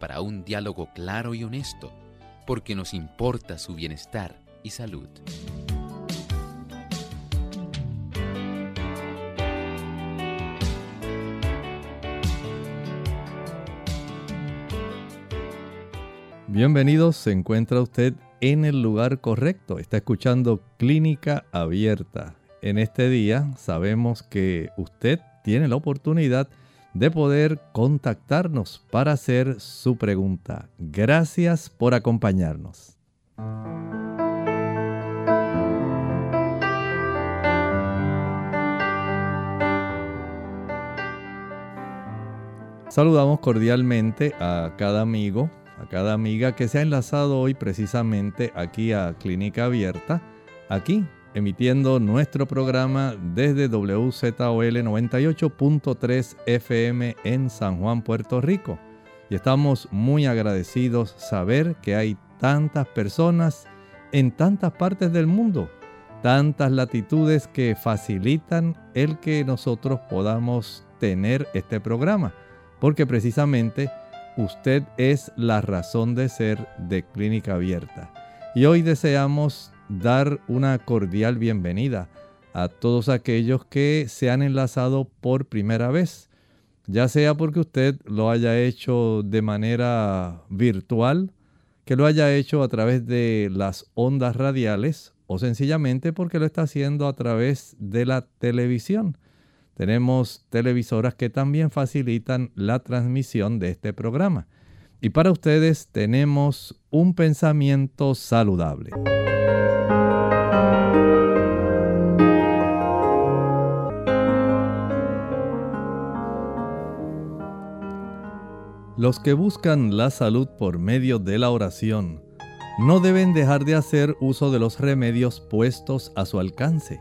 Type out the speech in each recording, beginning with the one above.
para un diálogo claro y honesto, porque nos importa su bienestar y salud. Bienvenidos, se encuentra usted en el lugar correcto. Está escuchando Clínica Abierta. En este día sabemos que usted tiene la oportunidad poder contactarnos para hacer su pregunta. Gracias por acompañarnos. Saludamos cordialmente a cada amigo a cada amiga que se ha enlazado hoy precisamente aquí a Clínica Abierta, aquí emitiendo nuestro programa desde WZOL 98.3 FM en San Juan, Puerto Rico. Y estamos muy agradecidos saber que hay tantas personas en tantas partes del mundo, tantas latitudes que facilitan el que nosotros podamos tener este programa, porque precisamente Usted es la razón de ser de Clínica Abierta. Y hoy deseamos dar una cordial bienvenida a todos aquellos que se han enlazado por primera vez, ya sea porque usted lo haya hecho de manera virtual, que lo haya hecho a través de las ondas radiales o sencillamente porque lo está haciendo a través de la televisión. Tenemos televisoras que también facilitan la transmisión de este programa. Y para ustedes tenemos un pensamiento saludable. Los que buscan la salud por medio de la oración no deben dejar de hacer uso de los remedios puestos a su alcance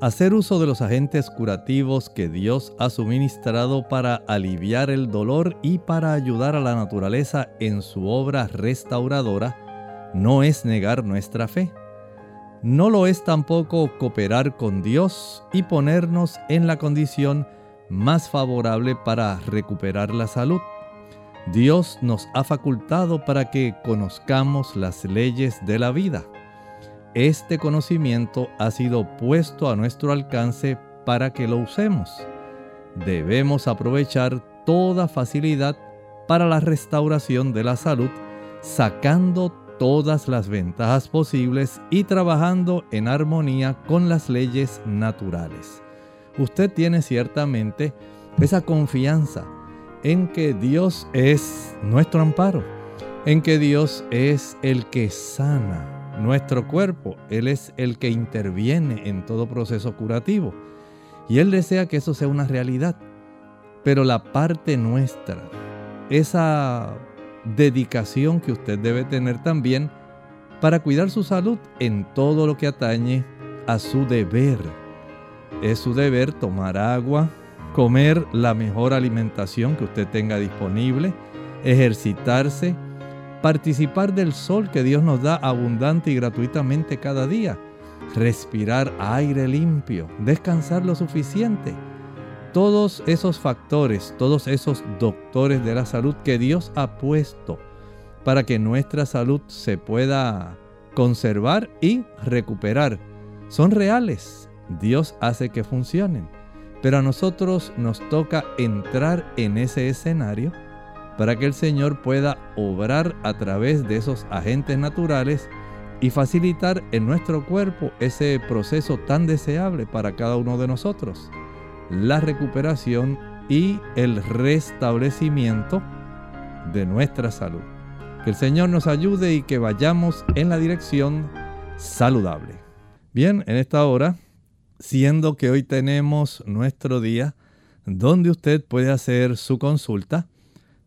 hacer uso de los agentes curativos que Dios ha suministrado para aliviar el dolor y para ayudar a la naturaleza en su obra restauradora no es negar nuestra fe. No lo es tampoco cooperar con Dios y ponernos en la condición más favorable para recuperar la salud. Dios nos ha facultado para que conozcamos las leyes de la vida este conocimiento ha sido puesto a nuestro alcance para que lo usemos. Debemos aprovechar toda facilidad para la restauración de la salud, sacando todas las ventajas posibles y trabajando en armonía con las leyes naturales. Usted tiene ciertamente esa confianza en que Dios es nuestro amparo, en que Dios es el que sana, nuestro cuerpo. Él es el que interviene en todo proceso curativo. Y Él desea que eso sea una realidad. Pero la parte nuestra, esa dedicación que usted debe tener también para cuidar su salud en todo lo que atañe a su deber. Es su deber tomar agua, comer la mejor alimentación que usted tenga disponible, ejercitarse, participar del sol que Dios nos da abundante y gratuitamente cada día, respirar aire limpio, descansar lo suficiente. Todos esos factores, todos esos doctores de la salud que Dios ha puesto para que nuestra salud se pueda conservar y recuperar, son reales. Dios hace que funcionen. Pero a nosotros nos toca entrar en ese escenario para que el Señor pueda obrar a través de esos agentes naturales y facilitar en nuestro cuerpo ese proceso tan deseable para cada uno de nosotros, la recuperación y el restablecimiento de nuestra salud. Que el Señor nos ayude y que vayamos en la dirección saludable. Bien, en esta hora, siendo que hoy tenemos nuestro día donde usted puede hacer su consulta,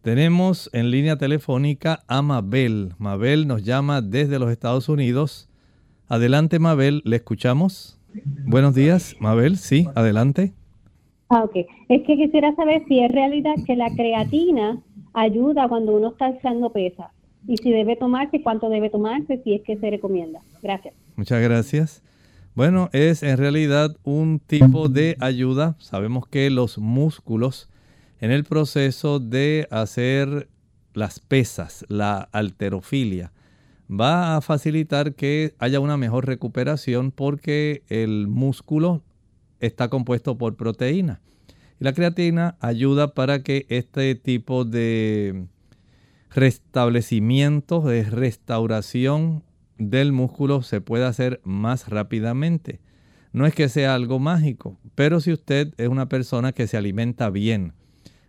Tenemos en línea telefónica a Mabel. Mabel nos llama desde los Estados Unidos. Adelante, Mabel, le escuchamos. Buenos días, Mabel. Sí, adelante. Ah, ok. Es que quisiera saber si es realidad que la creatina ayuda cuando uno está echando pesa y si debe tomarse, cuánto debe tomarse, si es que se recomienda. Gracias. Muchas gracias. Bueno, es en realidad un tipo de ayuda. Sabemos que los músculos en el proceso de hacer las pesas, la alterofilia, va a facilitar que haya una mejor recuperación porque el músculo está compuesto por proteína. Y la creatina ayuda para que este tipo de restablecimiento, de restauración del músculo se pueda hacer más rápidamente. No es que sea algo mágico, pero si usted es una persona que se alimenta bien,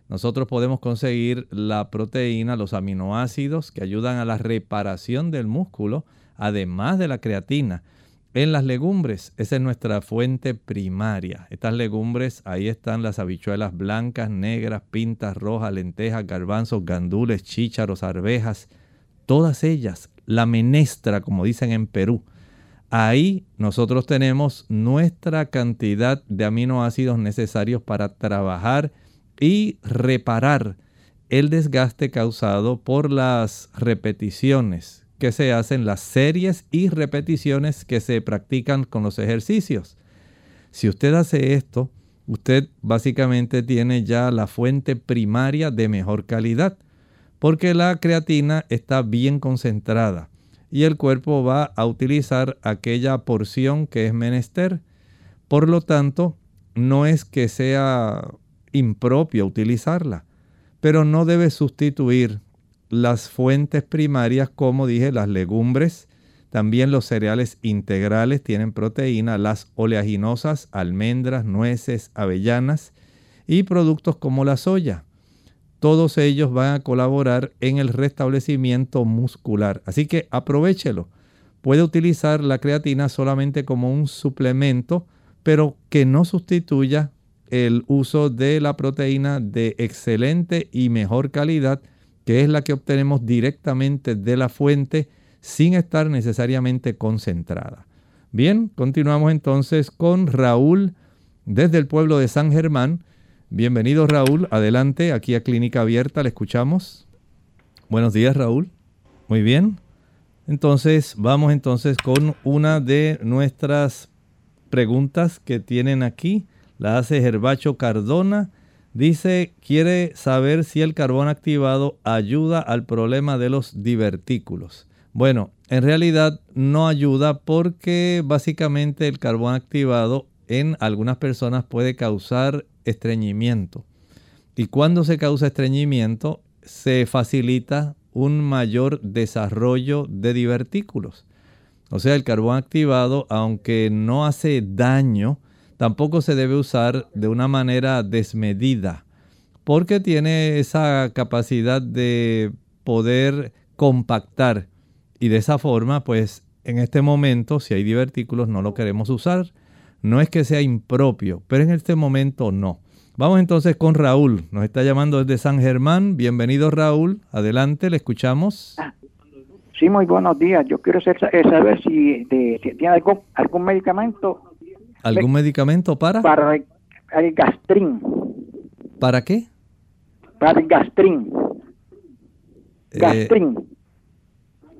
nosotros podemos conseguir la proteína, los aminoácidos que ayudan a la reparación del músculo, además de la creatina. En las legumbres, esa es nuestra fuente primaria. Estas legumbres, ahí están las habichuelas blancas, negras, pintas, rojas, lentejas, garbanzos, gandules, chícharos, arvejas, todas ellas, la menestra, como dicen en Perú. Ahí nosotros tenemos nuestra cantidad de aminoácidos necesarios para trabajar y reparar el desgaste causado por las repeticiones que se hacen, las series y repeticiones que se practican con los ejercicios. Si usted hace esto, usted básicamente tiene ya la fuente primaria de mejor calidad, porque la creatina está bien concentrada y el cuerpo va a utilizar aquella porción que es menester. Por lo tanto, no es que sea impropio utilizarla, pero no debe sustituir las fuentes primarias, como dije, las legumbres, también los cereales integrales tienen proteína, las oleaginosas, almendras, nueces, avellanas y productos como la soya. Todos ellos van a colaborar en el restablecimiento muscular. Así que aprovechelo. Puede utilizar la creatina solamente como un suplemento, pero que no sustituya el uso de la proteína de excelente y mejor calidad, que es la que obtenemos directamente de la fuente sin estar necesariamente concentrada. Bien, continuamos entonces con Raúl desde el pueblo de San Germán. Bienvenido Raúl, adelante, aquí a Clínica Abierta, le escuchamos. Buenos días Raúl. Muy bien. Entonces, vamos entonces con una de nuestras preguntas que tienen aquí la hace Gerbacho Cardona. Dice, quiere saber si el carbón activado ayuda al problema de los divertículos. Bueno, en realidad no ayuda porque básicamente el carbón activado en algunas personas puede causar estreñimiento. Y cuando se causa estreñimiento, se facilita un mayor desarrollo de divertículos. O sea, el carbón activado, aunque no hace daño, tampoco se debe usar de una manera desmedida, porque tiene esa capacidad de poder compactar y de esa forma, pues en este momento, si hay divertículos, no lo queremos usar. No es que sea impropio, pero en este momento no. Vamos entonces con Raúl. Nos está llamando desde San Germán. Bienvenido Raúl. Adelante, le escuchamos. Sí, muy buenos días. Yo quiero saber si, tiene algún medicamento ¿Algún medicamento para? Para el gastrín. ¿Para qué? Para el gastrín. Eh, gastrín.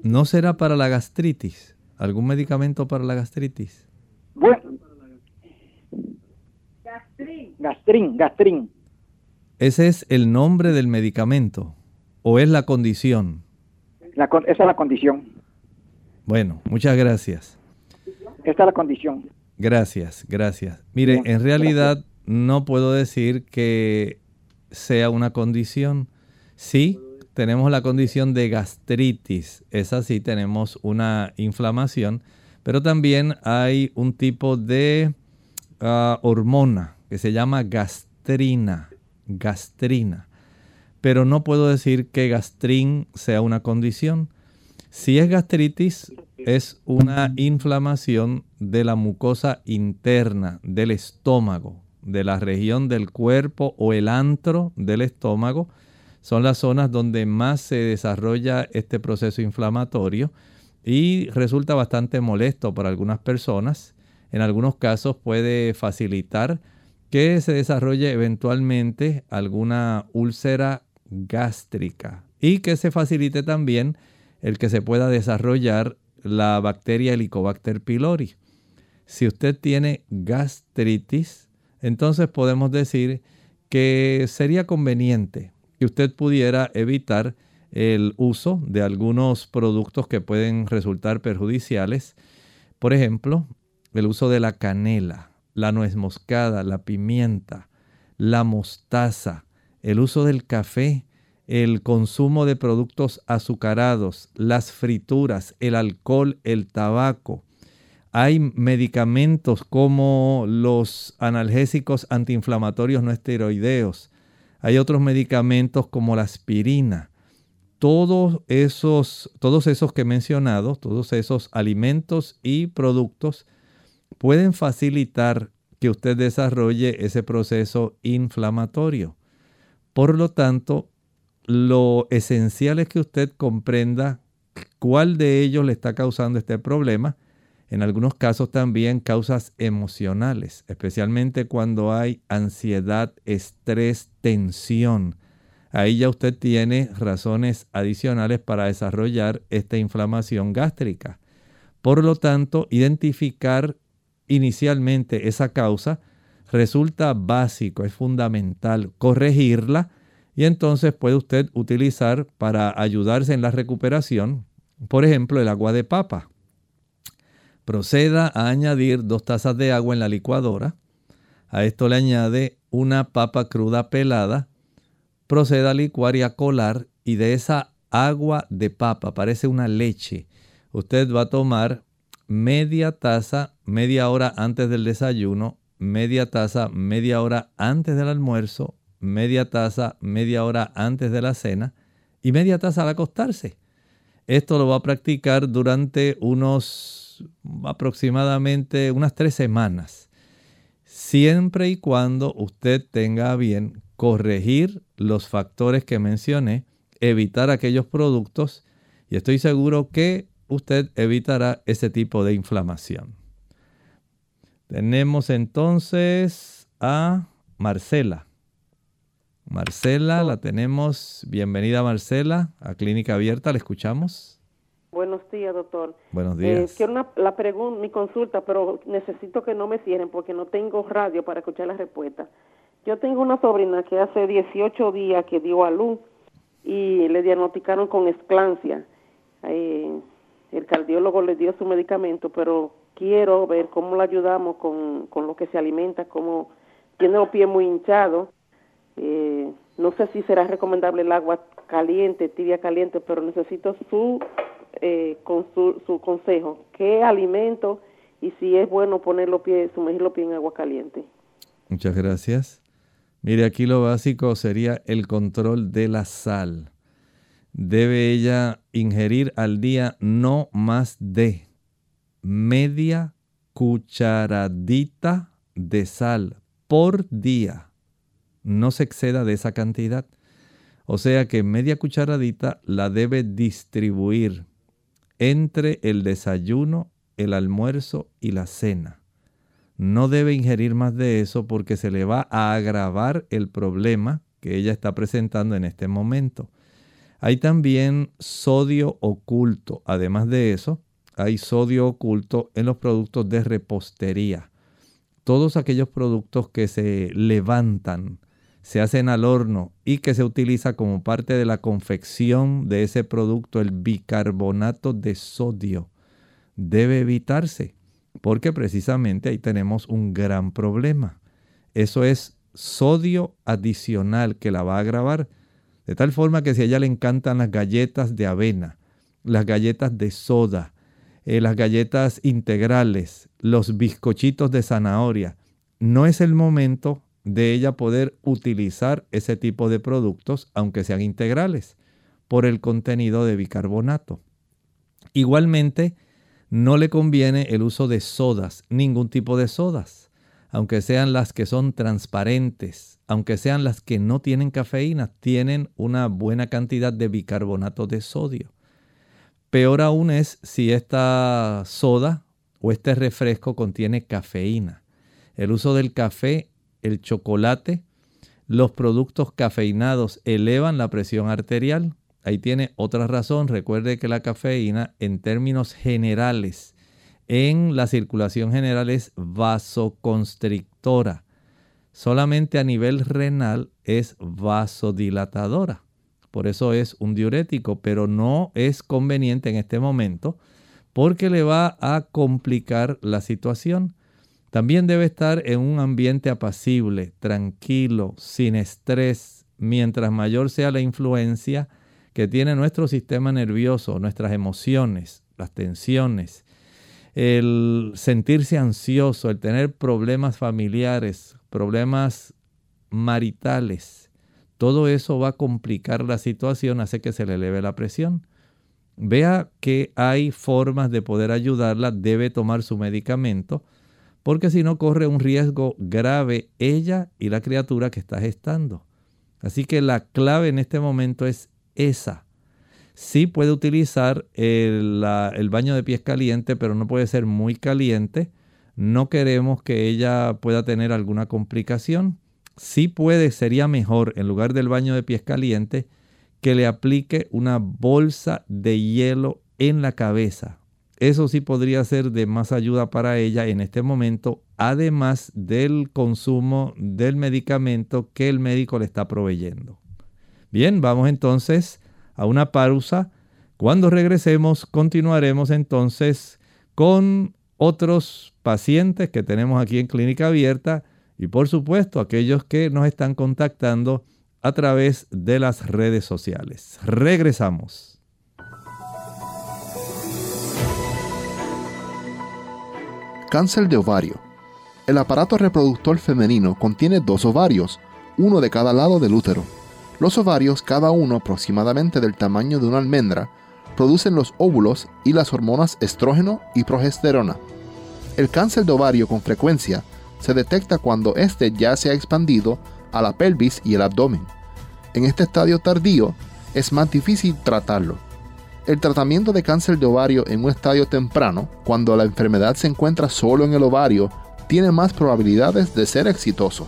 ¿No será para la gastritis? ¿Algún medicamento para la gastritis? Bueno. Gastrín. Gastrín, ¿Ese es el nombre del medicamento o es la condición? esa es la condición. Bueno, muchas gracias. Esta es la condición. Gracias, gracias. Mire, en realidad no puedo decir que sea una condición. Sí, tenemos la condición de gastritis. Es así, tenemos una inflamación, pero también hay un tipo de ah, hormona que se llama gastrina. Gastrina. Pero no puedo decir que gastrín sea una condición. Si es gastritis, es una inflamación de la mucosa interna del estómago, de la región del cuerpo o el antro del estómago. son las zonas donde más se desarrolla este proceso inflamatorio y resulta bastante molesto para algunas personas. En algunos casos puede facilitar que se desarrolle eventualmente alguna úlcera gástrica y que se facilite también el que se pueda desarrollar la bacteria Helicobacter pylori. Si usted tiene gastritis, entonces podemos decir que sería conveniente que usted pudiera evitar el uso de algunos productos que pueden resultar perjudiciales. Por ejemplo, el uso de la canela, la nuez moscada, la pimienta, la mostaza, el uso del café, el consumo de productos azucarados, las frituras, el alcohol, el tabaco. Hay medicamentos como los analgésicos antiinflamatorios no esteroideos. Hay otros medicamentos como la aspirina. Todos esos, todos esos que he mencionado, todos esos alimentos y productos pueden facilitar que usted desarrolle ese proceso inflamatorio. Por lo tanto, lo esencial es que usted comprenda cuál de ellos le está causando este problema. En algunos casos también causas emocionales, especialmente cuando hay ansiedad, estrés, tensión. Ahí ya usted tiene razones adicionales para desarrollar esta inflamación gástrica. Por lo tanto, identificar inicialmente esa causa resulta básico, es fundamental corregirla y entonces puede usted utilizar para ayudarse en la recuperación, por ejemplo, el agua de papa. Proceda a añadir dos tazas de agua en la licuadora. A esto le añade una papa cruda pelada. Proceda a licuar y a colar y de esa agua de papa, parece una leche, usted va a tomar media taza media hora antes del desayuno, media taza media hora antes del almuerzo, media taza media hora antes de la cena y media taza al acostarse. Esto lo va a practicar durante unos aproximadamente unas tres semanas, siempre y cuando usted tenga bien corregir los factores que mencioné, evitar aquellos productos y estoy seguro que usted evitará ese tipo de inflamación. Tenemos entonces a Marcela. Marcela, la tenemos. Bienvenida Marcela a Clínica Abierta, la escuchamos. Buenos días, doctor. Buenos días. Eh, quiero una, la pregunta, mi consulta, pero necesito que no me cierren porque no tengo radio para escuchar la respuesta. Yo tengo una sobrina que hace 18 días que dio a luz y le diagnosticaron con esclancia. Eh, el cardiólogo le dio su medicamento, pero quiero ver cómo la ayudamos con, con lo que se alimenta, como tiene los pies muy hinchados eh, no sé si será recomendable el agua caliente, tibia caliente, pero necesito su, eh, con su, consejo. ¿Qué alimento y si es bueno poner los pies, sumergir los pies en agua caliente? Muchas gracias. Mire, aquí lo básico sería el control de la sal. Debe ella ingerir al día no más de media cucharadita de sal por día no se exceda de esa cantidad. O sea que media cucharadita la debe distribuir entre el desayuno, el almuerzo y la cena. No debe ingerir más de eso porque se le va a agravar el problema que ella está presentando en este momento. Hay también sodio oculto. Además de eso, hay sodio oculto en los productos de repostería. Todos aquellos productos que se levantan se hacen al horno y que se utiliza como parte de la confección de ese producto, el bicarbonato de sodio, debe evitarse, porque precisamente ahí tenemos un gran problema. Eso es sodio adicional que la va a agravar, de tal forma que si a ella le encantan las galletas de avena, las galletas de soda, eh, las galletas integrales, los bizcochitos de zanahoria, no es el momento de ella poder utilizar ese tipo de productos, aunque sean integrales, por el contenido de bicarbonato. Igualmente, no le conviene el uso de sodas, ningún tipo de sodas. Aunque sean las que son transparentes, aunque sean las que no tienen cafeína, tienen una buena cantidad de bicarbonato de sodio. Peor aún es si esta soda o este refresco contiene cafeína. El uso del café, el chocolate, los productos cafeinados elevan la presión arterial. Ahí tiene otra razón. Recuerde que la cafeína en términos generales en la circulación general es vasoconstrictora. Solamente a nivel renal es vasodilatadora. Por eso es un diurético, pero no es conveniente en este momento porque le va a complicar la situación. También debe estar en un ambiente apacible, tranquilo, sin estrés, mientras mayor sea la influencia que tiene nuestro sistema nervioso, nuestras emociones, las tensiones, el sentirse ansioso, el tener problemas familiares, problemas maritales, todo eso va a complicar la situación, hace que se le eleve la presión. Vea que hay formas de poder ayudarla, debe tomar su medicamento, porque si no corre un riesgo grave ella y la criatura que está gestando. Así que la clave en este momento es esa. Sí puede utilizar el, baño de pies caliente, pero no puede ser muy caliente. No queremos que ella pueda tener alguna complicación. Sí puede, sería mejor en lugar del baño de pies caliente que le aplique una bolsa de hielo en la cabeza. Eso sí podría ser de más ayuda para ella en este momento, además del consumo del medicamento que el médico le está proveyendo. Bien, vamos entonces a una pausa. Cuando regresemos, continuaremos entonces con otros pacientes que tenemos aquí en Clínica Abierta y por supuesto aquellos que nos están contactando a través de las redes sociales. Regresamos. Cáncer de ovario. El aparato reproductor femenino contiene dos ovarios, uno de cada lado del útero. Los ovarios, cada uno aproximadamente del tamaño de una almendra, producen los óvulos y las hormonas estrógeno y progesterona. El cáncer de ovario con frecuencia se detecta cuando éste ya se ha expandido a la pelvis y el abdomen. En este estadio tardío es más difícil tratarlo. El tratamiento de cáncer de ovario en un estadio temprano, cuando la enfermedad se encuentra solo en el ovario, tiene más probabilidades de ser exitoso.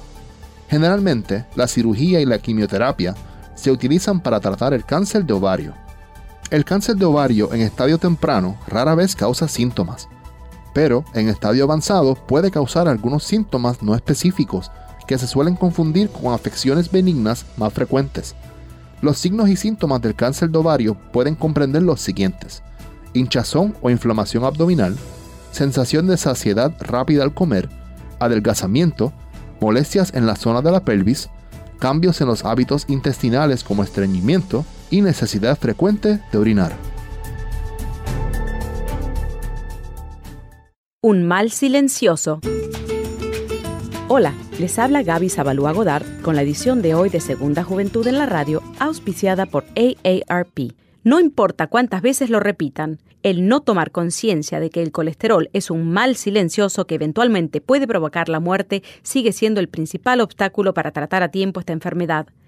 Generalmente, la cirugía y la quimioterapia se utilizan para tratar el cáncer de ovario. El cáncer de ovario en estadio temprano rara vez causa síntomas, pero en estadio avanzado puede causar algunos síntomas no específicos que se suelen confundir con afecciones benignas más frecuentes. Los signos y síntomas del cáncer de ovario pueden comprender los siguientes. Hinchazón o inflamación abdominal, sensación de saciedad rápida al comer, adelgazamiento, molestias en la zona de la pelvis, cambios en los hábitos intestinales como estreñimiento y necesidad frecuente de orinar. Un mal silencioso. Hola, les habla Gaby Zabalúa Godard con la edición de hoy de Segunda Juventud en la Radio, auspiciada por AARP. No importa cuántas veces lo repitan, el no tomar conciencia de que el colesterol es un mal silencioso que eventualmente puede provocar la muerte sigue siendo el principal obstáculo para tratar a tiempo esta enfermedad.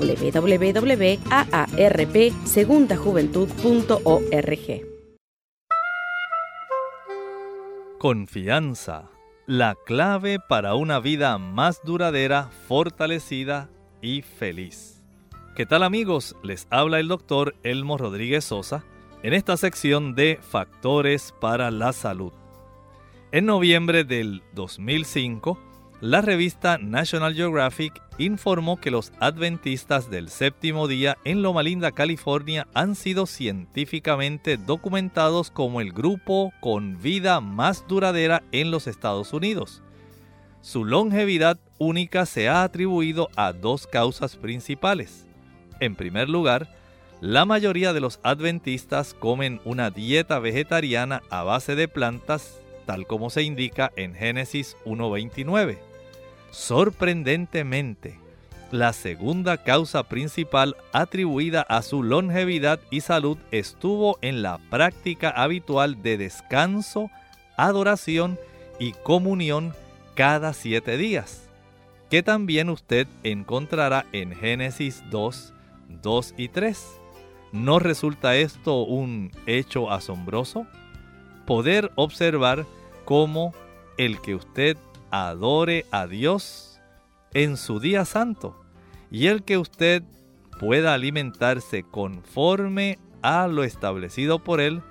www.aarpsegundajuventud.org. confianza, la clave para una vida más duradera, fortalecida y feliz. ¿Qué tal amigos? Les habla el doctor Elmo Rodríguez Sosa en esta sección de Factores para la Salud. En noviembre del 2005, la revista National Geographic informó que los adventistas del séptimo día en Loma Linda, California, han sido científicamente documentados como el grupo con vida más duradera en los Estados Unidos. Su longevidad única se ha atribuido a dos causas principales. En primer lugar, la mayoría de los adventistas comen una dieta vegetariana a base de plantas, tal como se indica en Génesis 1.29. Sorprendentemente, la segunda causa principal atribuida a su longevidad y salud estuvo en la práctica habitual de descanso, adoración y comunión cada siete días, que también usted encontrará en Génesis 2, 2 y 3. ¿No resulta esto un hecho asombroso? Poder observar cómo el que usted adore a Dios en su día santo y el que usted pueda alimentarse conforme a lo establecido por Él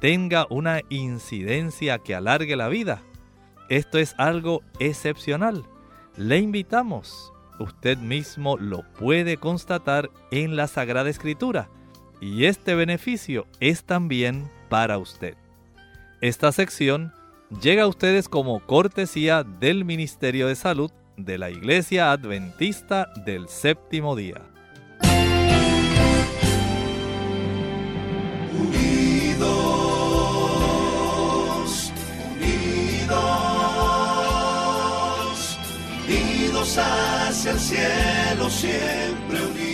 tenga una incidencia que alargue la vida. Esto es algo excepcional. Le invitamos, usted mismo lo puede constatar en la Sagrada Escritura, y este beneficio es también para usted. Esta sección llega a ustedes como cortesía del Ministerio de Salud de la Iglesia Adventista del Séptimo Día. Unidos, unidos, unidos hacia el cielo, siempre unidos.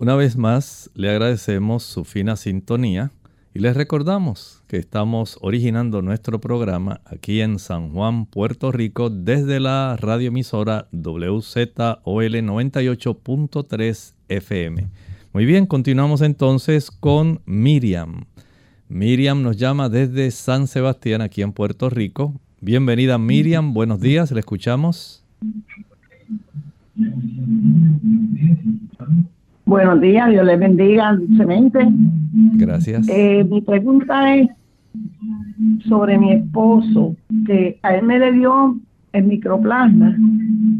Una vez más, le agradecemos su fina sintonía y les recordamos que estamos originando nuestro programa aquí en San Juan, Puerto Rico, desde la radioemisora WZOL 98.3 FM. Muy bien, continuamos entonces con Miriam. Miriam nos llama desde San Sebastián, aquí en Puerto Rico. Bienvenida Miriam, buenos días, le escuchamos. Buenos días, Dios les bendiga dulcemente. Gracias. Eh, mi pregunta es sobre mi esposo, que a él me le dio el microplasma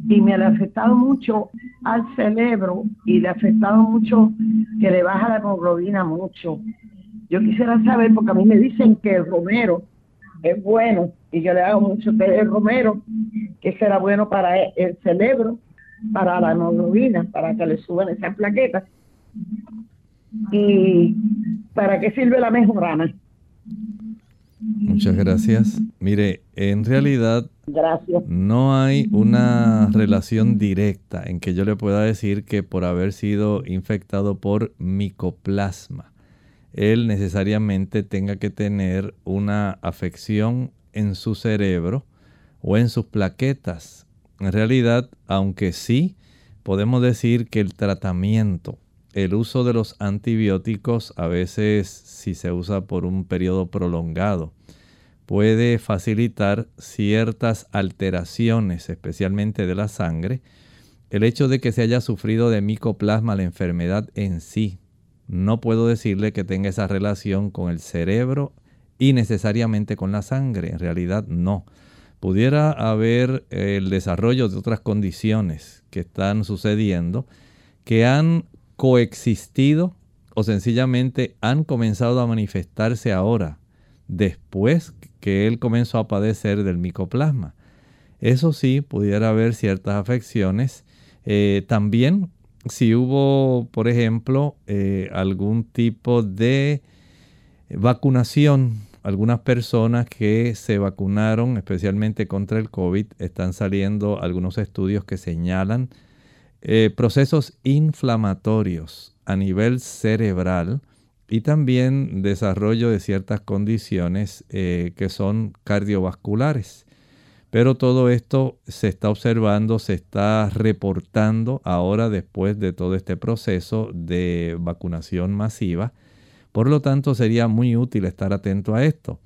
y me ha afectado mucho al cerebro y le ha afectado mucho que le baja la hemoglobina mucho. Yo quisiera saber, porque a mí me dicen que el romero es bueno y yo le hago mucho té romero, que será bueno para el cerebro para la hemoglobina, para que le suban esas plaquetas. ¿Y para qué sirve la mejorana? Muchas gracias. Mire, en realidad no hay una relación directa en que yo le pueda decir que por haber sido infectado por micoplasma, él necesariamente tenga que tener una afección en su cerebro o en sus plaquetas en realidad, aunque sí podemos decir que el tratamiento, el uso de los antibióticos, a veces si se usa por un periodo prolongado, puede facilitar ciertas alteraciones, especialmente de la sangre. El hecho de que se haya sufrido de micoplasma la enfermedad en sí, no puedo decirle que tenga esa relación con el cerebro y necesariamente con la sangre. En realidad no pudiera haber el desarrollo de otras condiciones que están sucediendo que han coexistido o sencillamente han comenzado a manifestarse ahora, después que él comenzó a padecer del micoplasma. Eso sí, pudiera haber ciertas afecciones Eh, también si hubo, por ejemplo, eh, algún tipo de vacunación, algunas personas que se vacunaron especialmente contra el COVID, están saliendo algunos estudios que señalan eh, procesos inflamatorios a nivel cerebral y también desarrollo de ciertas condiciones eh, que son cardiovasculares. Pero todo esto se está observando, se está reportando ahora después de todo este proceso de vacunación masiva. Por lo tanto, sería muy útil estar atento a esto.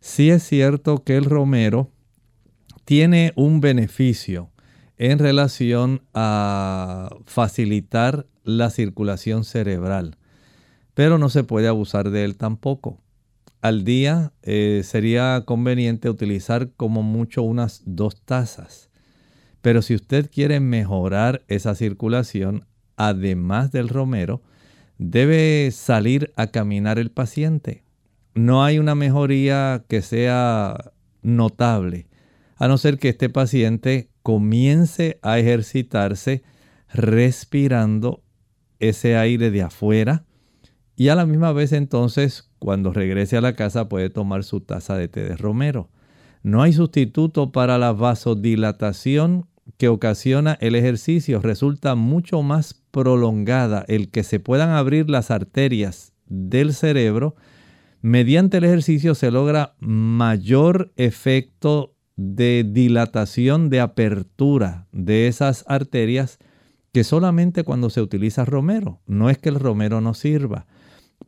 Sí es cierto que el romero tiene un beneficio en relación a facilitar la circulación cerebral, pero no se puede abusar de él tampoco. Al día eh, sería conveniente utilizar como mucho unas dos tazas, pero si usted quiere mejorar esa circulación, además del romero, debe salir a caminar el paciente. No hay una mejoría que sea notable, a no ser que este paciente comience a ejercitarse respirando ese aire de afuera y a la misma vez entonces cuando regrese a la casa puede tomar su taza de té de romero. No hay sustituto para la vasodilatación que ocasiona el ejercicio. Resulta mucho más prolongada el que se puedan abrir las arterias del cerebro. Mediante el ejercicio se logra mayor efecto de dilatación, de apertura de esas arterias que solamente cuando se utiliza romero. No es que el romero no sirva,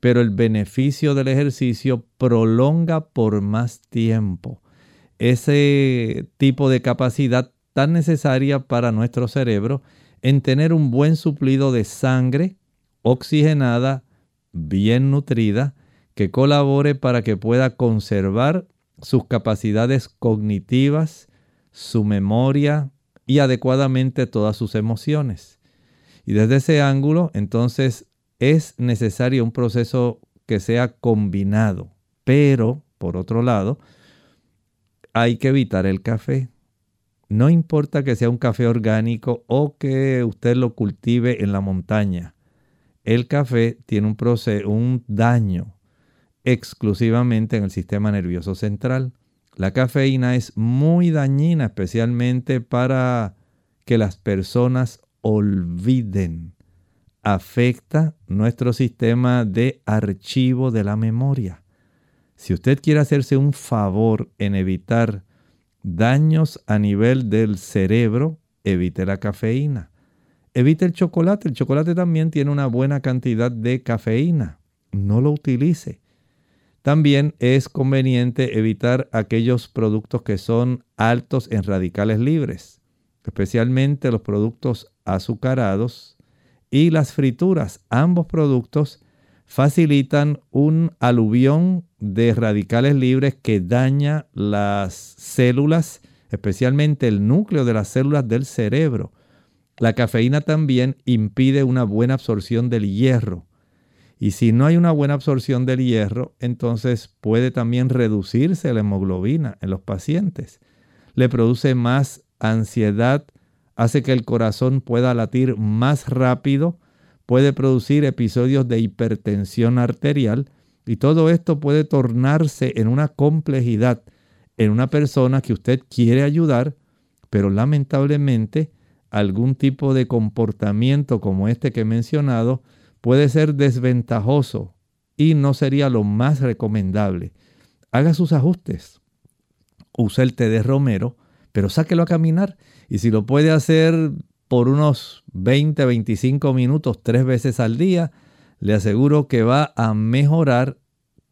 pero el beneficio del ejercicio prolonga por más tiempo ese tipo de capacidad tan necesaria para nuestro cerebro en tener un buen suplido de sangre oxigenada, bien nutrida, que colabore para que pueda conservar sus capacidades cognitivas, su memoria y adecuadamente todas sus emociones. Y desde ese ángulo, entonces, es necesario un proceso que sea combinado. Pero, por otro lado, hay que evitar el café. No importa que sea un café orgánico o que usted lo cultive en la montaña. El café tiene un, un daño exclusivamente en el sistema nervioso central. La cafeína es muy dañina, especialmente para que las personas olviden. Afecta nuestro sistema de archivo de la memoria. Si usted quiere hacerse un favor en evitar daños a nivel del cerebro, evite la cafeína. Evite el chocolate. El chocolate también tiene una buena cantidad de cafeína. No lo utilice. También es conveniente evitar aquellos productos que son altos en radicales libres, especialmente los productos azucarados y las frituras. Ambos productos facilitan un aluvión de radicales libres que daña las células, especialmente el núcleo de las células del cerebro. La cafeína también impide una buena absorción del hierro y si no hay una buena absorción del hierro, entonces puede también reducirse la hemoglobina en los pacientes. Le produce más ansiedad, hace que el corazón pueda latir más rápido, puede producir episodios de hipertensión arterial y todo esto puede tornarse en una complejidad en una persona que usted quiere ayudar, pero lamentablemente algún tipo de comportamiento como este que he mencionado puede ser desventajoso y no sería lo más recomendable. Haga sus ajustes. Use el té de romero, pero sáquelo a caminar. Y si lo puede hacer por unos 20, 25 minutos tres veces al día, le aseguro que va a mejorar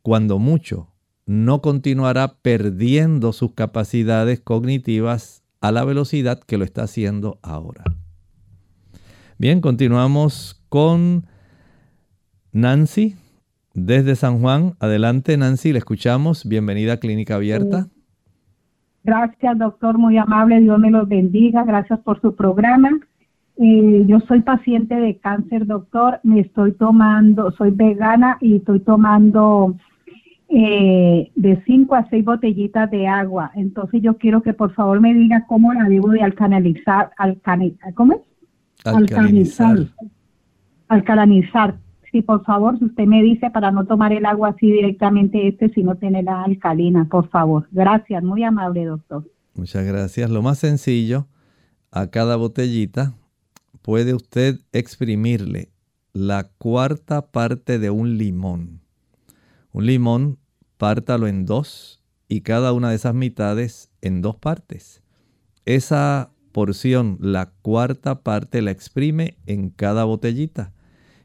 cuando mucho. No continuará perdiendo sus capacidades cognitivas a la velocidad que lo está haciendo ahora. Bien, continuamos con Nancy, desde San Juan. Adelante, Nancy, le escuchamos. Bienvenida a Clínica Abierta. Gracias, doctor, muy amable. Dios me los bendiga. Gracias por su programa. Eh, yo soy paciente de cáncer, doctor. Me estoy tomando, soy vegana y estoy tomando eh, de 5 a 6 botellitas de agua. Entonces yo quiero que por favor me diga cómo la debo de alcanalizar, alcanizar ¿cómo es? Alcalinizar. Alcalinizar. Sí, por favor, si usted me dice para no tomar el agua así directamente este, sino la alcalina, por favor. Gracias, muy amable, doctor. Muchas gracias. Lo más sencillo, a cada botellita puede usted exprimirle la cuarta parte de un limón. Un limón, pártalo en dos y cada una de esas mitades en dos partes. Esa porción, la cuarta parte, la exprime en cada botellita.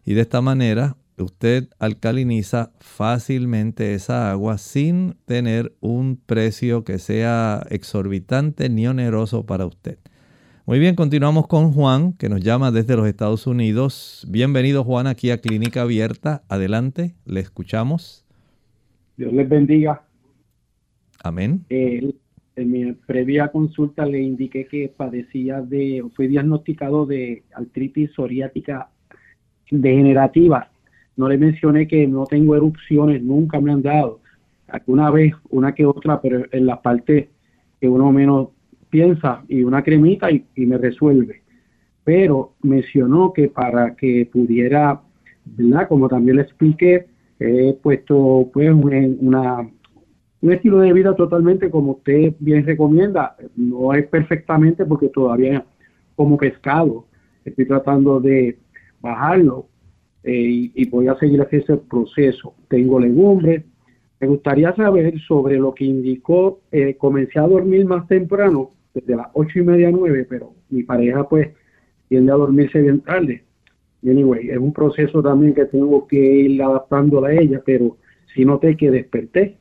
Y de esta manera usted alcaliniza fácilmente esa agua sin tener un precio que sea exorbitante ni oneroso para usted. Muy bien, continuamos con Juan, que nos llama desde los Estados Unidos. Bienvenido Juan aquí a Clínica Abierta. Adelante, le escuchamos. Dios les bendiga. Amén. en mi previa consulta le indiqué que padecía de, fue diagnosticado de artritis psoriática degenerativa. No le mencioné que no tengo erupciones, nunca me han dado. Alguna vez, una que otra, pero en la parte que uno menos piensa y una cremita y, me resuelve. Pero mencionó que para que pudiera. Como también le expliqué, he puesto pues una, un estilo de vida totalmente como usted bien recomienda. No es perfectamente porque todavía como pescado estoy tratando de bajarlo eh, y, voy a seguir haciendo ese proceso. Tengo legumbres. Me gustaría saber sobre lo que indicó, eh, comencé a dormir más temprano desde las ocho y media, nueve, pero mi pareja pues tiende a dormirse bien tarde. Y anyway, es un proceso también que tengo que ir adaptando a ella, pero sí noté que desperté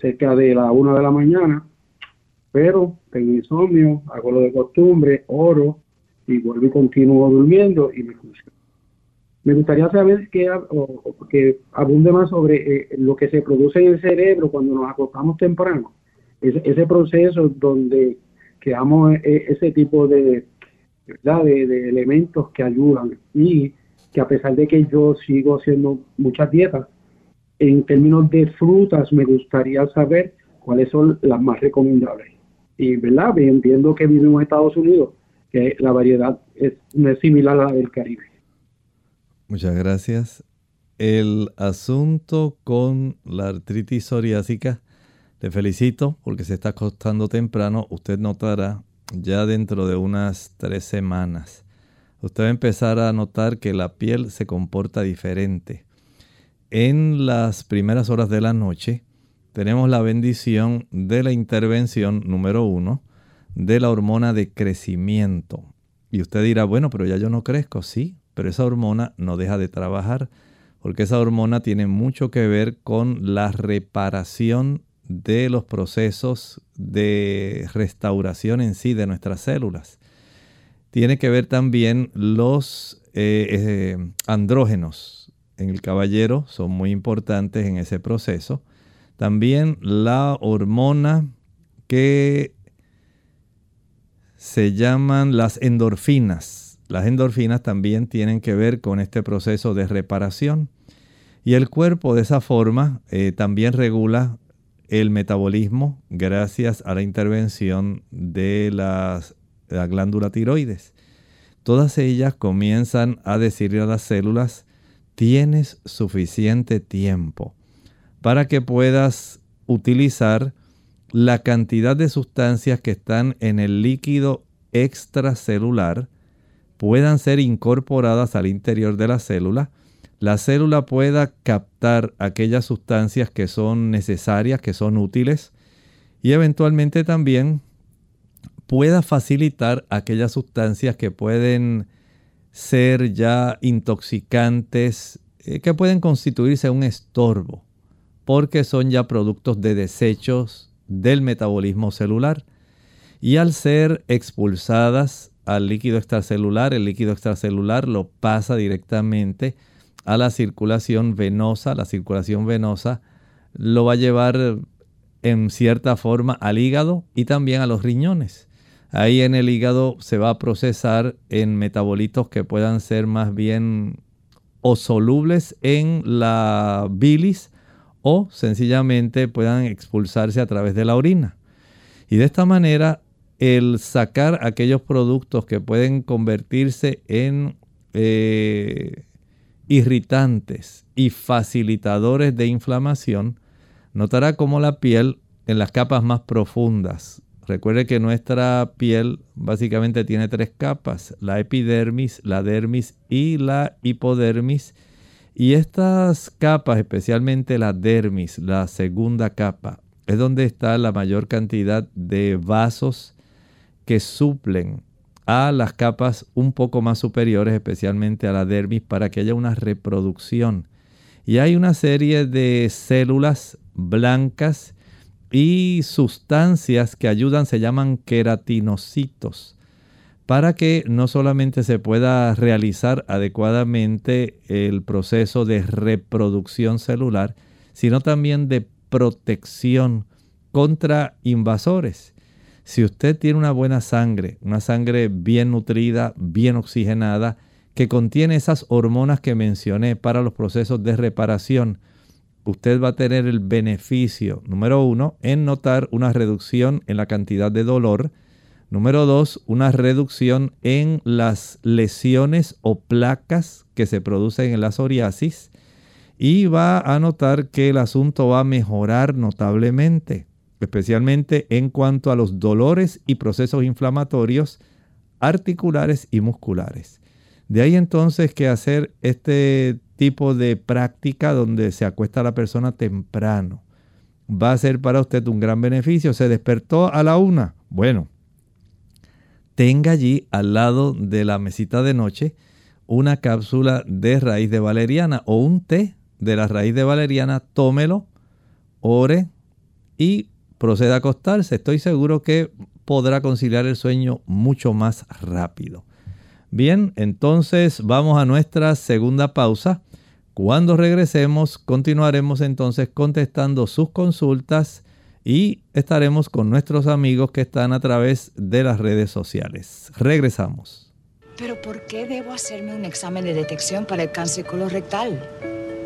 cerca de la una de la mañana, pero tengo insomnio, hago lo de costumbre, oro y vuelvo y continúo durmiendo y me funciona. Me gustaría saber que, que abunde más sobre eh, lo que se produce en el cerebro cuando nos acostamos temprano. Ese proceso donde que amo e, ese tipo de, de, elementos que ayudan y que a pesar de que yo sigo haciendo muchas dietas, en términos de frutas me gustaría saber cuáles son las más recomendables. Y verdad, entiendo que vivimos en Estados Unidos, que la variedad es, no es similar a la del Caribe. Muchas gracias. El asunto con la artritis psoriásica te felicito porque se está acostando temprano. Usted notará ya dentro de unas tres semanas. Usted va a empezar a notar que la piel se comporta diferente. En las primeras horas de la noche tenemos la bendición de la intervención número uno de la hormona de crecimiento. Y usted dirá, bueno, pero ya yo no crezco. Sí, pero esa hormona no deja de trabajar porque esa hormona tiene mucho que ver con la reparación de los procesos de restauración en sí de nuestras células. Tiene que ver también los eh, eh, andrógenos en el caballero, son muy importantes en ese proceso. También la hormona que se llaman las endorfinas. Las endorfinas también tienen que ver con este proceso de reparación. Y el cuerpo de esa forma eh, también regula el metabolismo gracias a la intervención de las, la glándula tiroides. Todas ellas comienzan a decirle a las células, tienes suficiente tiempo para que puedas utilizar la cantidad de sustancias que están en el líquido extracelular puedan ser incorporadas al interior de la célula la célula pueda captar aquellas sustancias que son necesarias, que son útiles, y eventualmente también pueda facilitar aquellas sustancias que pueden ser ya intoxicantes, eh, que pueden constituirse un estorbo, porque son ya productos de desechos del metabolismo celular. Y al ser expulsadas al líquido extracelular, el líquido extracelular lo pasa directamente a la circulación venosa. La circulación venosa lo va a llevar en cierta forma al hígado y también a los riñones. Ahí en el hígado se va a procesar en metabolitos que puedan ser más bien o solubles en la bilis o sencillamente puedan expulsarse a través de la orina. Y de esta manera el sacar aquellos productos que pueden convertirse en eh, irritantes y facilitadores de inflamación, notará cómo la piel en las capas más profundas, recuerde que nuestra piel básicamente tiene tres capas, la epidermis, la dermis y la hipodermis, y estas capas, especialmente la dermis, la segunda capa, es donde está la mayor cantidad de vasos que suplen a las capas un poco más superiores, especialmente a la dermis, para que haya una reproducción. Y hay una serie de células blancas y sustancias que ayudan, se llaman queratinocitos para que no solamente se pueda realizar adecuadamente el proceso de reproducción celular, sino también de protección contra invasores. Si usted tiene una buena sangre, una sangre bien nutrida, bien oxigenada, que contiene esas hormonas que mencioné para los procesos de reparación, usted va a tener el beneficio, número uno, en notar una reducción en la cantidad de dolor, Número dos, una reducción en las lesiones o placas que se producen en la psoriasis. Y va a notar que el asunto va a mejorar notablemente, especialmente en cuanto a los dolores y procesos inflamatorios articulares y musculares. De ahí entonces que hacer este tipo de práctica donde se acuesta la persona temprano va a ser para usted un gran beneficio. Se despertó a la una. Bueno, tenga allí al lado de la mesita de noche una cápsula de raíz de valeriana o un té de la raíz de valeriana, tómelo, ore y proceda a acostarse. Estoy seguro que podrá conciliar el sueño mucho más rápido. Bien, entonces vamos a nuestra segunda pausa. Cuando regresemos, continuaremos entonces contestando sus consultas y estaremos con nuestros amigos que están a través de las redes sociales. Regresamos. Pero ¿por qué debo hacerme un examen de detección para el cáncer colorectal?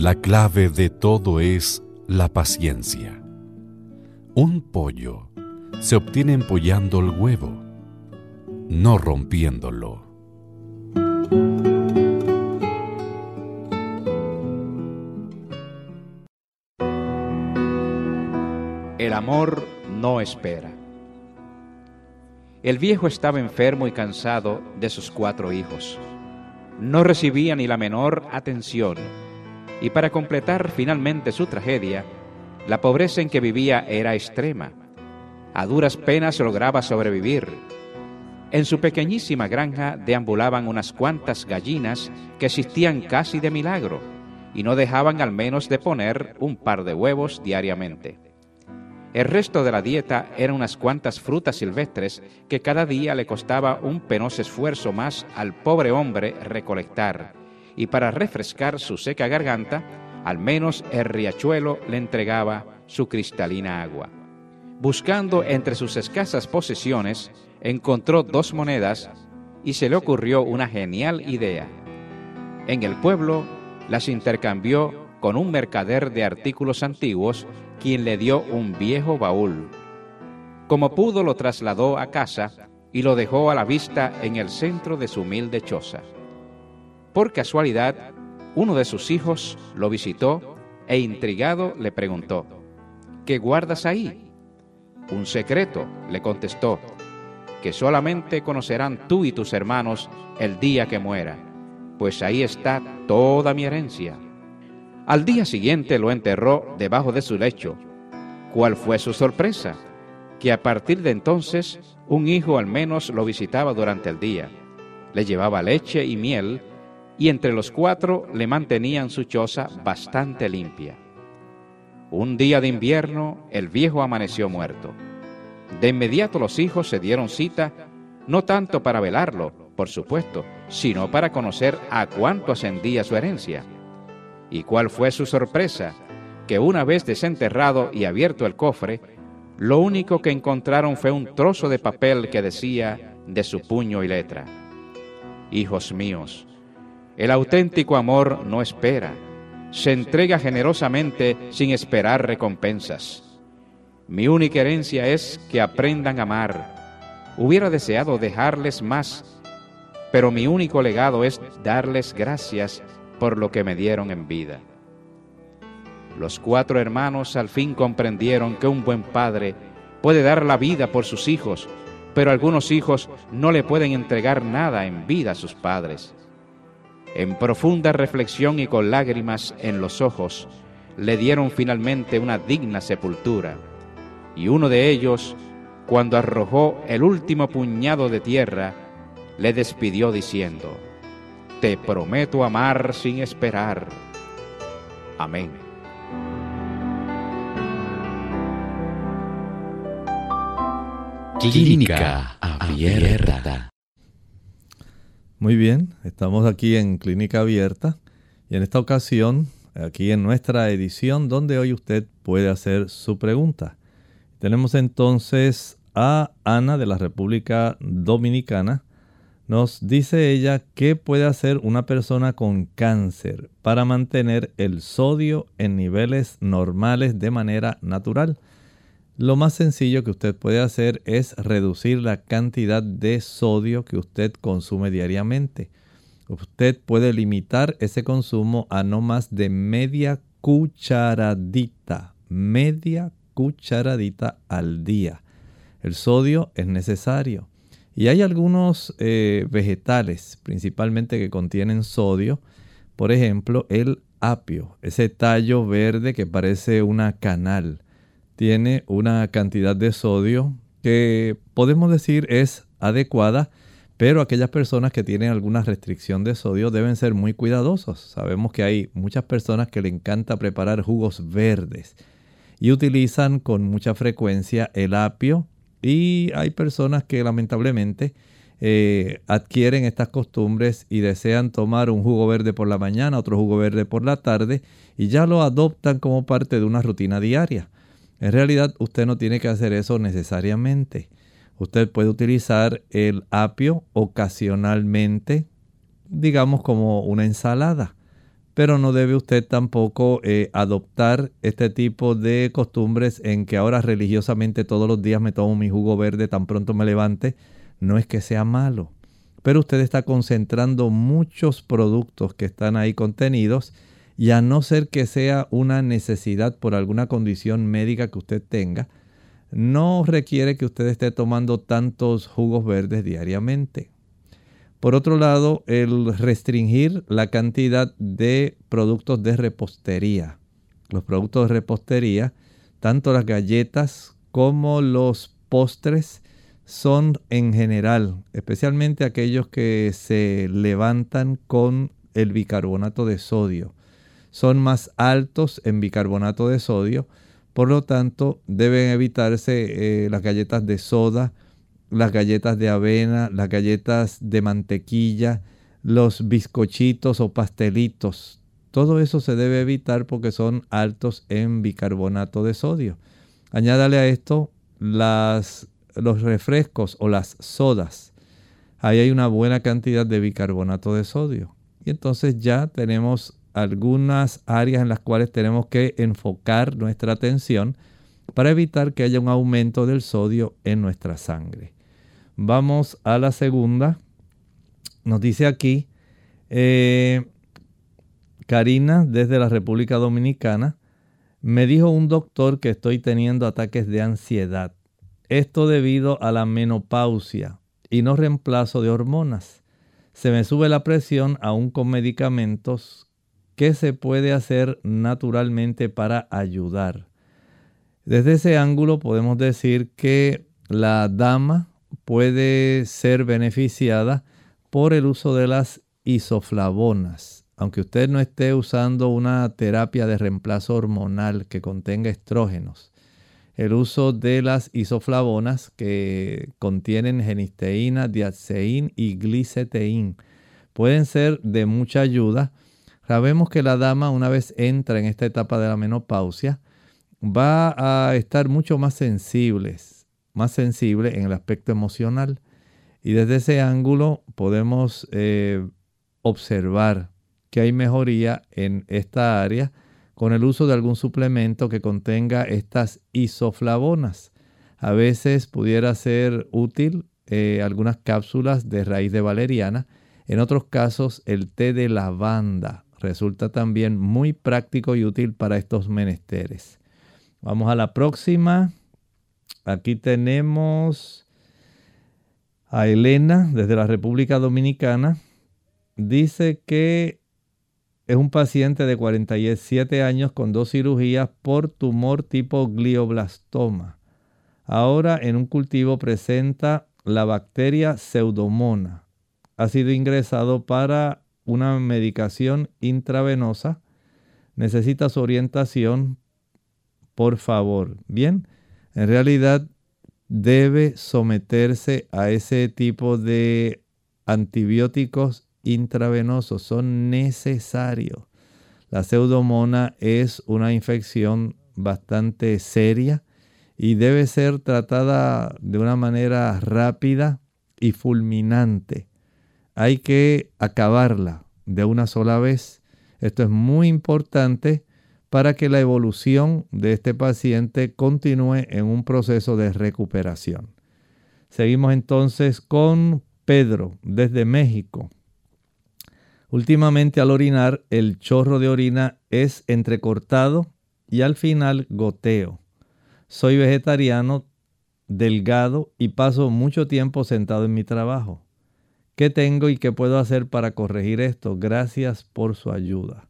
La clave de todo es la paciencia. Un pollo se obtiene empollando el huevo, no rompiéndolo. El amor no espera. El viejo estaba enfermo y cansado de sus cuatro hijos. No recibía ni la menor atención. Y para completar finalmente su tragedia, la pobreza en que vivía era extrema. A duras penas lograba sobrevivir. En su pequeñísima granja deambulaban unas cuantas gallinas que existían casi de milagro y no dejaban al menos de poner un par de huevos diariamente. El resto de la dieta eran unas cuantas frutas silvestres que cada día le costaba un penoso esfuerzo más al pobre hombre recolectar, y para refrescar su seca garganta, al menos el riachuelo le entregaba su cristalina agua. Buscando entre sus escasas posesiones, encontró dos monedas y se le ocurrió una genial idea. En el pueblo las intercambió con un mercader de artículos antiguos quien le dio un viejo baúl. Como pudo lo trasladó a casa y lo dejó a la vista en el centro de su humilde choza. Por casualidad, uno de sus hijos lo visitó e intrigado le preguntó, ¿qué guardas ahí? Un secreto, le contestó, que solamente conocerán tú y tus hermanos el día que muera, pues ahí está toda mi herencia. Al día siguiente lo enterró debajo de su lecho. ¿Cuál fue su sorpresa? Que a partir de entonces un hijo al menos lo visitaba durante el día. Le llevaba leche y miel y entre los cuatro le mantenían su choza bastante limpia. Un día de invierno, el viejo amaneció muerto. De inmediato los hijos se dieron cita, no tanto para velarlo, por supuesto, sino para conocer a cuánto ascendía su herencia. ¿Y cuál fue su sorpresa? Que una vez desenterrado y abierto el cofre, lo único que encontraron fue un trozo de papel que decía de su puño y letra. Hijos míos, el auténtico amor no espera, se entrega generosamente sin esperar recompensas. Mi única herencia es que aprendan a amar. Hubiera deseado dejarles más, pero mi único legado es darles gracias por lo que me dieron en vida. Los cuatro hermanos al fin comprendieron que un buen padre puede dar la vida por sus hijos, pero algunos hijos no le pueden entregar nada en vida a sus padres. En profunda reflexión y con lágrimas en los ojos, le dieron finalmente una digna sepultura. Y uno de ellos, cuando arrojó el último puñado de tierra, le despidió diciendo, Te prometo amar sin esperar. Amén. Clínica Abierta. Muy bien, estamos aquí en Clínica Abierta y en esta ocasión, aquí en nuestra edición, donde hoy usted puede hacer su pregunta. Tenemos entonces a Ana de la República Dominicana. Nos dice ella qué puede hacer una persona con cáncer para mantener el sodio en niveles normales de manera natural. Lo más sencillo que usted puede hacer es reducir la cantidad de sodio que usted consume diariamente. Usted puede limitar ese consumo a no más de media cucharadita, media cucharadita al día. El sodio es necesario. Y hay algunos eh, vegetales, principalmente que contienen sodio. Por ejemplo, el apio, ese tallo verde que parece una canal tiene una cantidad de sodio que podemos decir es adecuada, pero aquellas personas que tienen alguna restricción de sodio deben ser muy cuidadosos. Sabemos que hay muchas personas que le encanta preparar jugos verdes y utilizan con mucha frecuencia el apio y hay personas que lamentablemente eh, adquieren estas costumbres y desean tomar un jugo verde por la mañana, otro jugo verde por la tarde y ya lo adoptan como parte de una rutina diaria. En realidad usted no tiene que hacer eso necesariamente. Usted puede utilizar el apio ocasionalmente, digamos como una ensalada, pero no debe usted tampoco eh, adoptar este tipo de costumbres en que ahora religiosamente todos los días me tomo mi jugo verde tan pronto me levante. No es que sea malo, pero usted está concentrando muchos productos que están ahí contenidos y a no ser que sea una necesidad por alguna condición médica que usted tenga, no requiere que usted esté tomando tantos jugos verdes diariamente. Por otro lado, el restringir la cantidad de productos de repostería. Los productos de repostería, tanto las galletas como los postres, son en general, especialmente aquellos que se levantan con el bicarbonato de sodio son más altos en bicarbonato de sodio, por lo tanto deben evitarse eh, las galletas de soda, las galletas de avena, las galletas de mantequilla, los bizcochitos o pastelitos. Todo eso se debe evitar porque son altos en bicarbonato de sodio. Añádale a esto las, los refrescos o las sodas. Ahí hay una buena cantidad de bicarbonato de sodio. Y entonces ya tenemos algunas áreas en las cuales tenemos que enfocar nuestra atención para evitar que haya un aumento del sodio en nuestra sangre. Vamos a la segunda. Nos dice aquí eh, Karina desde la República Dominicana. Me dijo un doctor que estoy teniendo ataques de ansiedad. Esto debido a la menopausia y no reemplazo de hormonas. Se me sube la presión aún con medicamentos ¿Qué se puede hacer naturalmente para ayudar? Desde ese ángulo podemos decir que la dama puede ser beneficiada por el uso de las isoflavonas. aunque usted no esté usando una terapia de reemplazo hormonal que contenga estrógenos, el uso de las isoflavonas que contienen genisteína, diaceín y gliceteín pueden ser de mucha ayuda. Sabemos que la dama una vez entra en esta etapa de la menopausia va a estar mucho más sensibles, más sensible en el aspecto emocional y desde ese ángulo podemos eh, observar que hay mejoría en esta área con el uso de algún suplemento que contenga estas isoflavonas. A veces pudiera ser útil eh, algunas cápsulas de raíz de valeriana. En otros casos, el té de lavanda resulta también muy práctico y útil para estos menesteres. Vamos a la próxima. Aquí tenemos a Elena desde la República Dominicana. Dice que es un paciente de 47 años con dos cirugías por tumor tipo glioblastoma. Ahora en un cultivo presenta la bacteria pseudomona. Ha sido ingresado para una medicación intravenosa. Necesita su orientación, por favor. Bien, en realidad debe someterse a ese tipo de antibióticos intravenosos son necesarios. La pseudomona es una infección bastante seria y debe ser tratada de una manera rápida y fulminante. Hay que acabarla de una sola vez. Esto es muy importante para que la evolución de este paciente continúe en un proceso de recuperación. Seguimos entonces con Pedro desde México. Últimamente al orinar el chorro de orina es entrecortado y al final goteo. Soy vegetariano, delgado y paso mucho tiempo sentado en mi trabajo. ¿Qué tengo y qué puedo hacer para corregir esto? Gracias por su ayuda.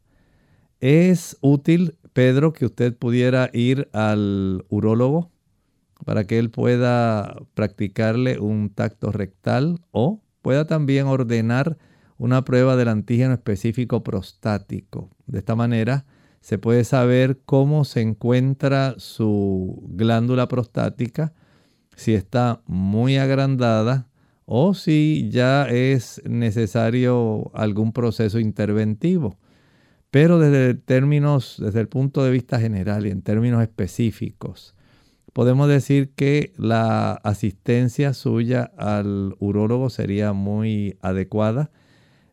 Es útil, Pedro, que usted pudiera ir al urólogo para que él pueda practicarle un tacto rectal o pueda también ordenar una prueba del antígeno específico prostático. De esta manera se puede saber cómo se encuentra su glándula prostática, si está muy agrandada o si ya es necesario algún proceso interventivo. Pero desde términos, desde el punto de vista general y en términos específicos, podemos decir que la asistencia suya al urólogo sería muy adecuada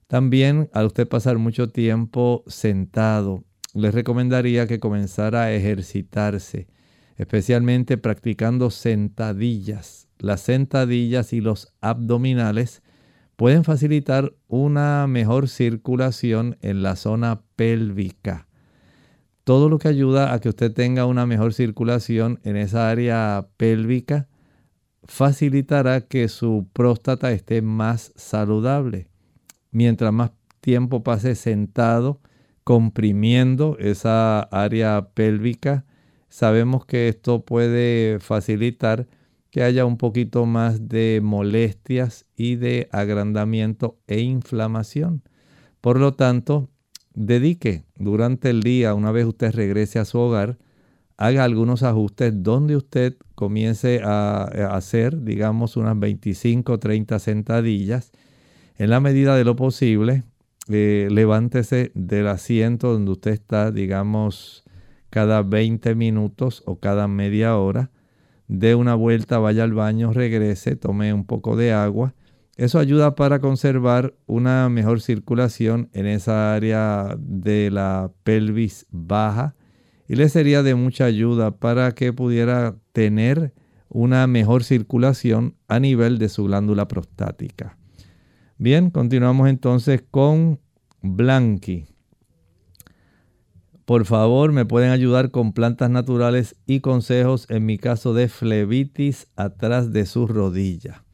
también al usted pasar mucho tiempo sentado, les recomendaría que comenzara a ejercitarse, especialmente practicando sentadillas. Las sentadillas y los abdominales pueden facilitar una mejor circulación en la zona pélvica. Todo lo que ayuda a que usted tenga una mejor circulación en esa área pélvica facilitará que su próstata esté más saludable mientras más tiempo pase sentado, comprimiendo esa área pélvica, sabemos que esto puede facilitar que haya un poquito más de molestias y de agrandamiento e inflamación. Por lo tanto, dedique durante el día, una vez usted regrese a su hogar, haga algunos ajustes donde usted comience a hacer, digamos, unas 25 o 30 sentadillas en la medida de lo posible, eh, levántese del asiento donde usted está, digamos, cada 20 minutos o cada media hora. Dé una vuelta, vaya al baño, regrese, tome un poco de agua. Eso ayuda para conservar una mejor circulación en esa área de la pelvis baja y le sería de mucha ayuda para que pudiera tener una mejor circulación a nivel de su glándula prostática. Bien, continuamos entonces con Blanqui. Por favor, me pueden ayudar con plantas naturales y consejos en mi caso de flebitis atrás de su rodilla.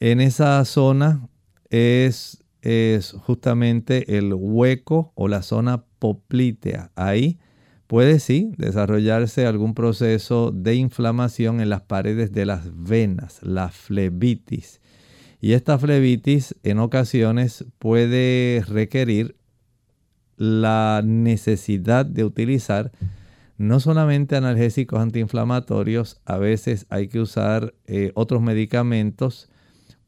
En esa zona es, es justamente el hueco o la zona poplítea. Ahí puede sí desarrollarse algún proceso de inflamación en las paredes de las venas, la flebitis. Y esta flebitis en ocasiones puede requerir la necesidad de utilizar no solamente analgésicos antiinflamatorios, a veces hay que usar eh, otros medicamentos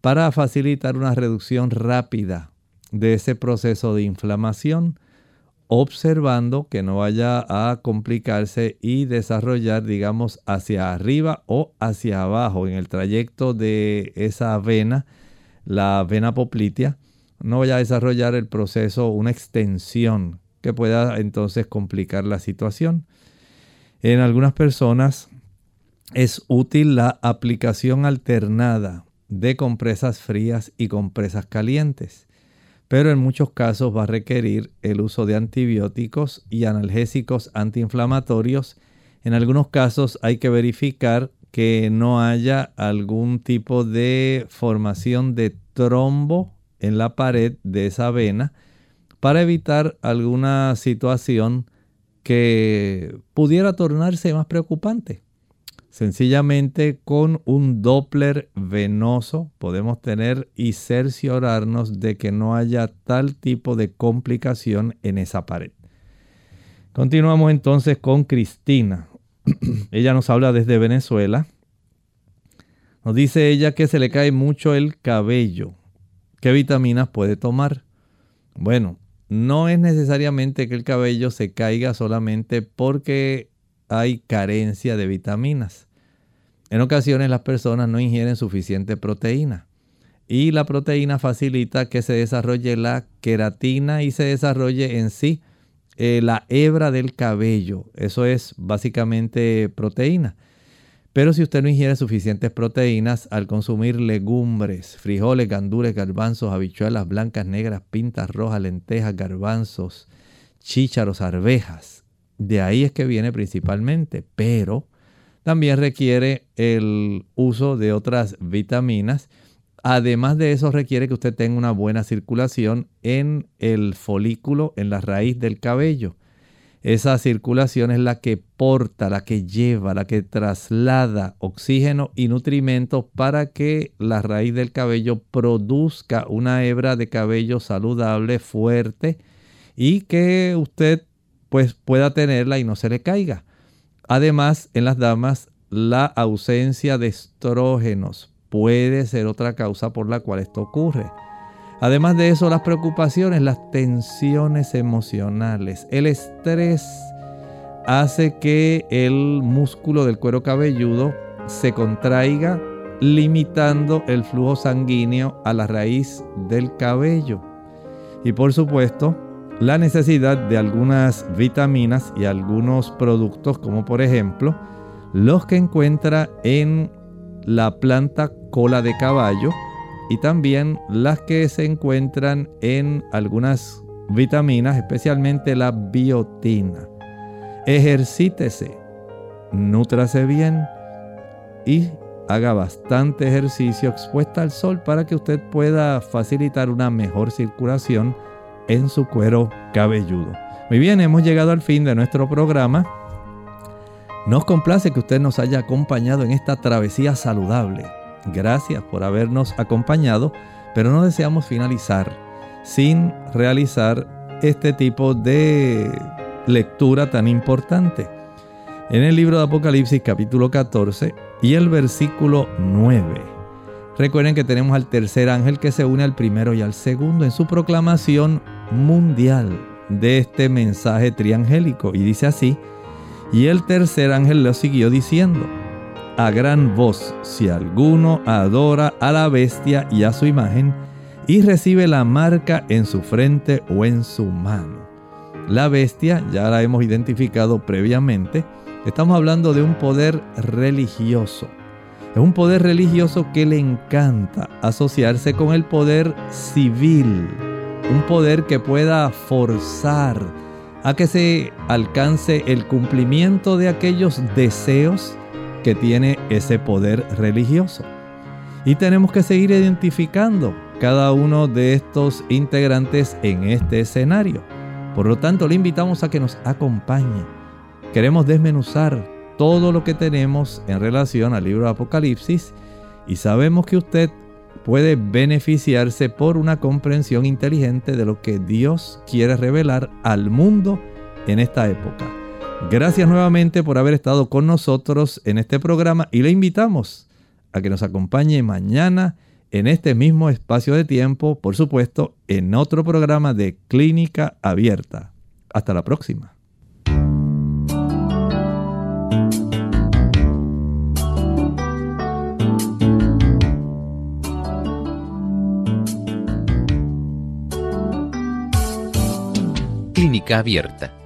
para facilitar una reducción rápida de ese proceso de inflamación, observando que no vaya a complicarse y desarrollar, digamos, hacia arriba o hacia abajo. En el trayecto de esa vena, la vena poplitea, no vaya a desarrollar el proceso, una extensión que pueda entonces complicar la situación. En algunas personas es útil la aplicación alternada de compresas frías y compresas calientes, pero en muchos casos va a requerir el uso de antibióticos y analgésicos antiinflamatorios. En algunos casos hay que verificar que no haya algún tipo de formación de trombo en la pared de esa vena para evitar alguna situación que pudiera tornarse más preocupante. Sencillamente con un Doppler venoso podemos tener y cerciorarnos de que no haya tal tipo de complicación en esa pared. Continuamos entonces con Cristina. ella nos habla desde Venezuela. Nos dice ella que se le cae mucho el cabello. ¿Qué vitaminas puede tomar? Bueno, no es necesariamente que el cabello se caiga solamente porque hay carencia de vitaminas. En ocasiones las personas no ingieren suficiente proteína y la proteína facilita que se desarrolle la queratina y se desarrolle en sí eh, la hebra del cabello. Eso es básicamente proteína. Pero si usted no ingiere suficientes proteínas al consumir legumbres, frijoles, gandules, garbanzos, habichuelas blancas, negras, pintas rojas, lentejas, garbanzos, chícharos, arvejas, de ahí es que viene principalmente, pero también requiere el uso de otras vitaminas. Además de eso requiere que usted tenga una buena circulación en el folículo, en la raíz del cabello. Esa circulación es la que porta, la que lleva, la que traslada oxígeno y nutrimentos para que la raíz del cabello produzca una hebra de cabello saludable, fuerte y que usted pues pueda tenerla y no se le caiga. Además, en las damas, la ausencia de estrógenos puede ser otra causa por la cual esto ocurre. Además de eso, las preocupaciones, las tensiones emocionales, el estrés hace que el músculo del cuero cabelludo se contraiga, limitando el flujo sanguíneo a la raíz del cabello. Y por supuesto, la necesidad de algunas vitaminas y algunos productos, como por ejemplo los que encuentra en la planta cola de caballo, y también las que se encuentran en algunas vitaminas, especialmente la biotina. Ejercítese, nútrase bien y haga bastante ejercicio expuesta al sol para que usted pueda facilitar una mejor circulación en su cuero cabelludo. Muy bien, hemos llegado al fin de nuestro programa. Nos complace que usted nos haya acompañado en esta travesía saludable Gracias por habernos acompañado, pero no deseamos finalizar sin realizar este tipo de lectura tan importante. En el libro de Apocalipsis capítulo 14 y el versículo 9. Recuerden que tenemos al tercer ángel que se une al primero y al segundo en su proclamación mundial de este mensaje triangélico. Y dice así, y el tercer ángel lo siguió diciendo, a gran voz si alguno adora a la bestia y a su imagen y recibe la marca en su frente o en su mano. La bestia ya la hemos identificado previamente. Estamos hablando de un poder religioso. Es un poder religioso que le encanta asociarse con el poder civil. Un poder que pueda forzar a que se alcance el cumplimiento de aquellos deseos que tiene ese poder religioso. Y tenemos que seguir identificando cada uno de estos integrantes en este escenario. Por lo tanto, le invitamos a que nos acompañe. Queremos desmenuzar todo lo que tenemos en relación al libro de Apocalipsis y sabemos que usted puede beneficiarse por una comprensión inteligente de lo que Dios quiere revelar al mundo en esta época. Gracias nuevamente por haber estado con nosotros en este programa y le invitamos a que nos acompañe mañana en este mismo espacio de tiempo, por supuesto, en otro programa de Clínica Abierta. Hasta la próxima. Clínica Abierta.